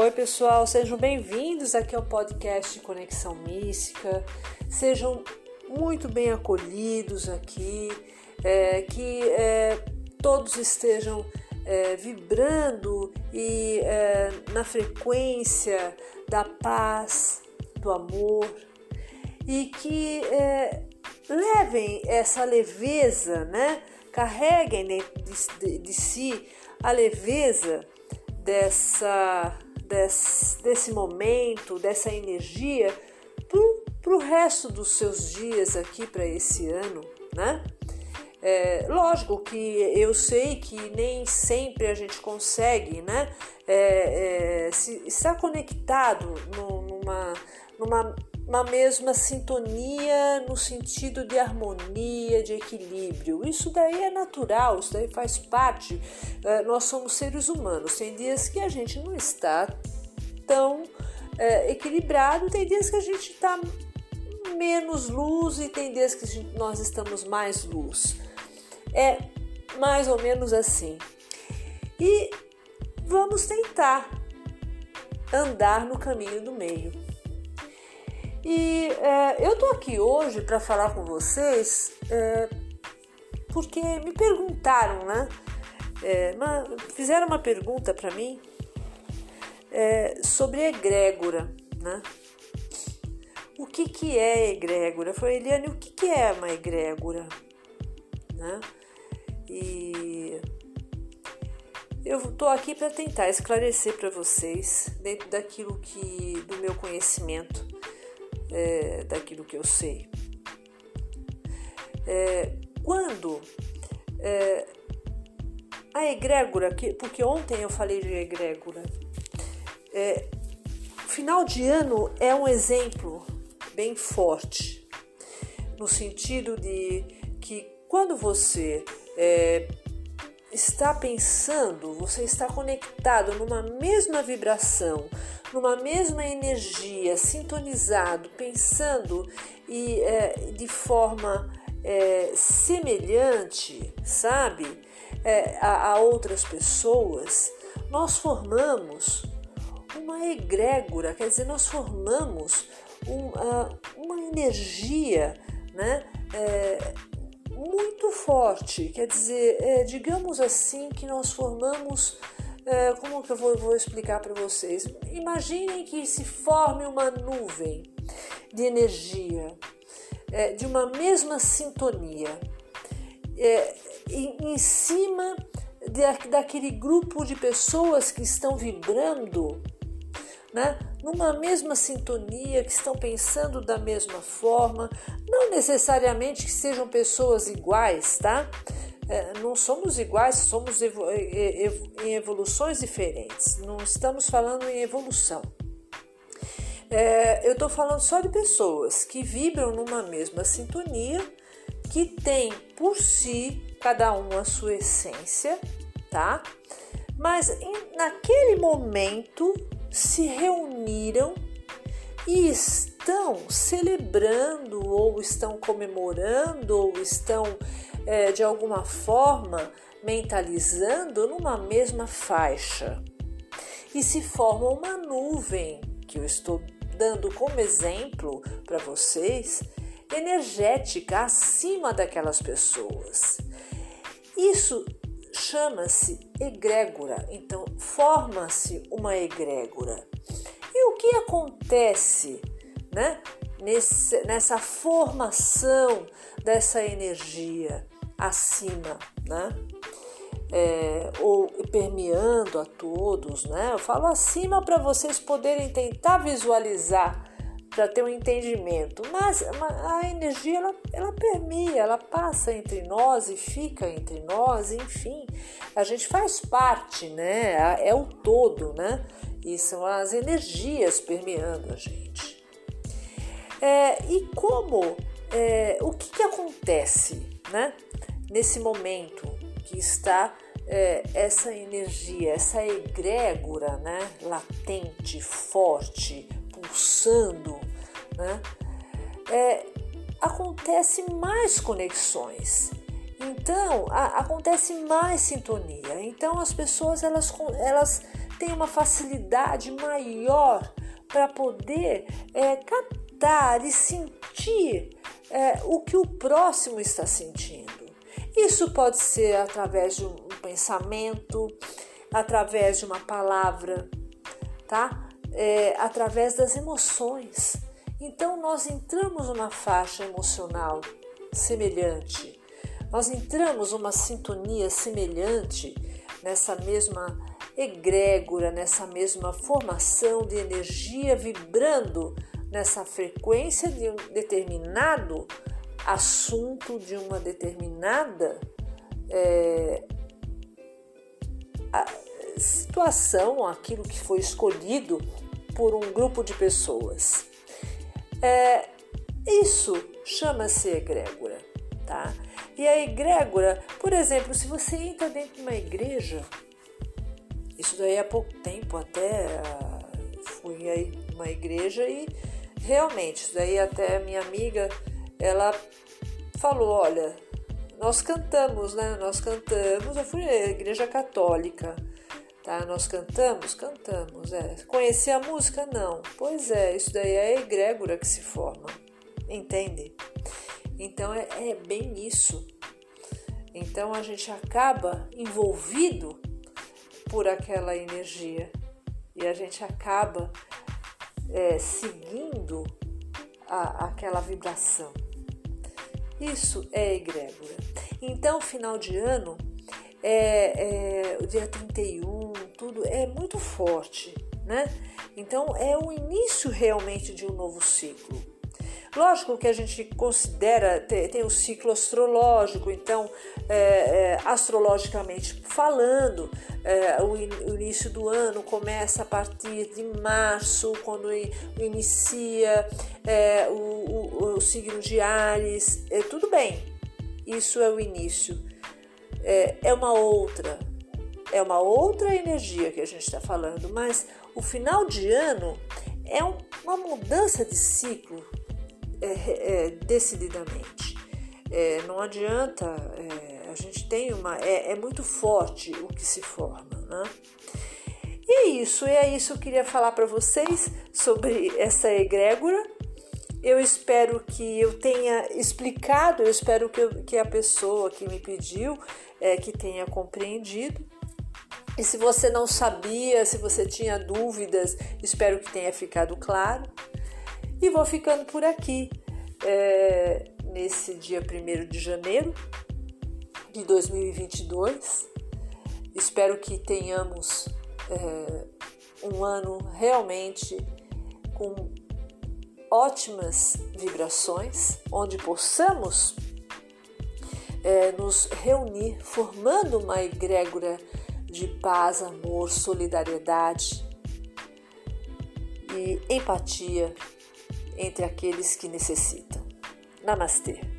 Oi, pessoal, sejam bem-vindos aqui ao podcast Conexão Mística. Sejam muito bem acolhidos aqui, é, que é, todos estejam é, vibrando e é, na frequência da paz, do amor e que é, levem essa leveza, né? Carreguem de, de, de si a leveza dessa desse, desse momento, dessa energia para o resto dos seus dias aqui para esse ano, né? É, lógico que eu sei que nem sempre a gente consegue, né? É, é, se, estar conectado numa, numa uma mesma sintonia no sentido de harmonia, de equilíbrio. Isso daí é natural, isso daí faz parte. É, nós somos seres humanos. Tem dias que a gente não está tão é, equilibrado, tem dias que a gente está menos luz e tem dias que gente, nós estamos mais luz. É mais ou menos assim. E vamos tentar andar no caminho do meio. E é, eu tô aqui hoje para falar com vocês é, porque me perguntaram, né? É, uma, fizeram uma pergunta para mim é, sobre egrégora, né? O que, que é egrégora? Eu falei, Eliane, o que, que é uma egrégora? Né? E eu estou aqui para tentar esclarecer para vocês, dentro daquilo que do meu conhecimento, é, daquilo que eu sei. É, quando é, a egrégora, que, porque ontem eu falei de egrégora, é, final de ano é um exemplo bem forte, no sentido de que quando você é, está pensando, você está conectado numa mesma vibração, numa mesma energia, sintonizado, pensando e é, de forma é, semelhante, sabe, é, a, a, outras pessoas, nós formamos uma egrégora, quer dizer, nós formamos uma, uma energia, né? É, muito forte, quer dizer, é, digamos assim que nós formamos é, como que eu vou, vou explicar para vocês? Imaginem que se forme uma nuvem de energia, é, de uma mesma sintonia, é, em, em, cima de, daquele grupo de pessoas que estão vibrando, né? Numa mesma sintonia, que estão pensando da mesma forma, não necessariamente que sejam pessoas iguais, tá? É, não somos iguais, somos em evoluções diferentes. Não estamos falando em evolução. É, eu estou falando só de pessoas que vibram numa mesma sintonia, que tem por si cada um a sua essência, tá? Mas naquele momento se reuniram e estão celebrando, ou estão comemorando, ou estão é, de alguma forma mentalizando numa mesma faixa. E se forma uma nuvem, que eu estou dando como exemplo para vocês, energética acima daquelas pessoas. Isso chama-se egrégora, então forma-se uma egrégora. E o que acontece né, nesse, nessa formação dessa energia? acima, né? É, ou permeando a todos, né? Eu falo acima para vocês poderem tentar visualizar, para ter um entendimento. Mas a energia ela, ela permeia, ela passa entre nós e fica entre nós, enfim, a gente faz parte, né? É o todo, né? E são as energias permeando a gente. É, e como, é, o que, que acontece, né? nesse momento que está é, essa energia, essa egrégora né, latente, forte, pulsando, né, é, acontece mais conexões. Então, a, acontece mais sintonia. Então, as pessoas elas, elas tem uma facilidade maior para poder é, captar e sentir é, o que o próximo está sentindo. Isso pode ser através de um pensamento, através de uma palavra, tá? É, através das emoções. Então nós entramos numa faixa emocional semelhante, nós entramos numa sintonia semelhante nessa mesma egrégora, nessa mesma formação de energia vibrando nessa frequência de um determinado assunto, de uma determinada é, situação, aquilo que foi escolhido por um grupo de pessoas. É, isso chama-se egrégora, tá? E a egrégora, por exemplo, se você entra dentro de uma igreja, isso daí há pouco tempo até ah, fui aí uma igreja e realmente, isso daí até minha amiga, ela falou, olha, nós cantamos, né? Nós cantamos, eu fui à igreja católica, tá? Nós cantamos, cantamos, é. Conheci a música? Não. Pois é, isso daí é a egrégora que se forma, entende? Então é, é bem isso. Então a gente acaba envolvido por aquela energia e a gente acaba é, seguindo a, aquela vibração. Isso é egrégora. Então, final de ano, é, é, o dia 31, é muito forte, né? Então, é o início realmente de um novo ciclo. Lógico que a gente considera, tem, o ciclo astrológico, então, é, é, astrologicamente falando, é, o, in, o, início do ano começa a partir de março, quando inicia é, o, o, o, signo de Ares, é, tudo bem, isso é o início. É, é uma outra, é uma outra energia que a gente está falando, mas o final de ano é um, uma mudança de ciclo é, é, decididamente. É, não adianta, é, a gente tem uma. É, é, muito forte o que se forma, né? E é isso, é isso que eu queria falar para vocês sobre essa egrégora. Eu espero que eu tenha explicado, eu espero que, eu, que a pessoa que me pediu é, que tenha compreendido. E se você não sabia, se você tinha dúvidas, espero que tenha ficado claro. E vou ficando por aqui é, nesse dia 1 de janeiro de 2022. Espero que tenhamos é, um ano realmente com ótimas vibrações, onde possamos é, nos reunir formando uma egrégora de paz, amor, solidariedade e empatia entre aqueles que necessitam. Namastê!